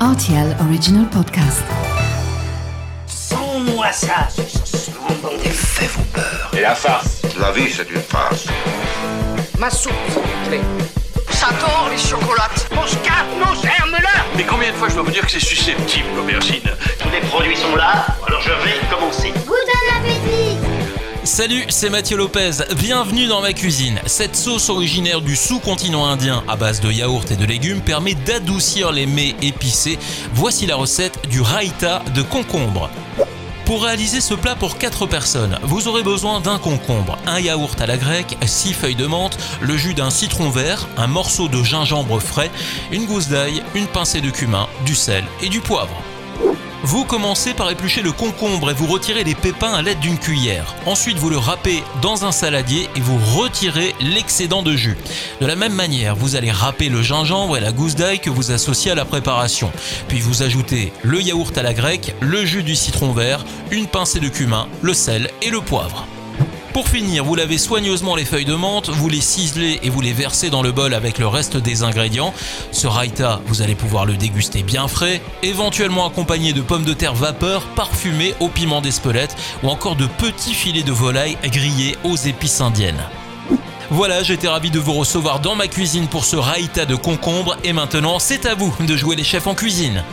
RTL Original Podcast. Sans-moi ça, Les faits vont peur. Et la farce La vie, c'est une farce. Ma soupe, s'il vous plaît. J'adore les chocolates. Mon scarpe, mon germe-là Mais combien de fois je dois vous dire que c'est susceptible, l'aubergine? Tous les produits sont là, alors Salut, c'est Mathieu Lopez. Bienvenue dans ma cuisine. Cette sauce originaire du sous-continent indien à base de yaourt et de légumes permet d'adoucir les mets épicés. Voici la recette du raïta de concombre. Pour réaliser ce plat pour 4 personnes, vous aurez besoin d'un concombre, un yaourt à la grecque, 6 feuilles de menthe, le jus d'un citron vert, un morceau de gingembre frais, une gousse d'ail, une pincée de cumin, du sel et du poivre. Vous commencez par éplucher le concombre et vous retirez les pépins à l'aide d'une cuillère. Ensuite, vous le râpez dans un saladier et vous retirez l'excédent de jus. De la même manière, vous allez râper le gingembre et la gousse d'ail que vous associez à la préparation. Puis vous ajoutez le yaourt à la grecque, le jus du citron vert, une pincée de cumin, le sel et le poivre. Pour finir, vous lavez soigneusement les feuilles de menthe, vous les ciselez et vous les versez dans le bol avec le reste des ingrédients. Ce raita, vous allez pouvoir le déguster bien frais, éventuellement accompagné de pommes de terre vapeur parfumées au piment d'Espelette ou encore de petits filets de volaille grillés aux épices indiennes. Voilà, j'étais ravi de vous recevoir dans ma cuisine pour ce raita de concombre et maintenant c'est à vous de jouer les chefs en cuisine.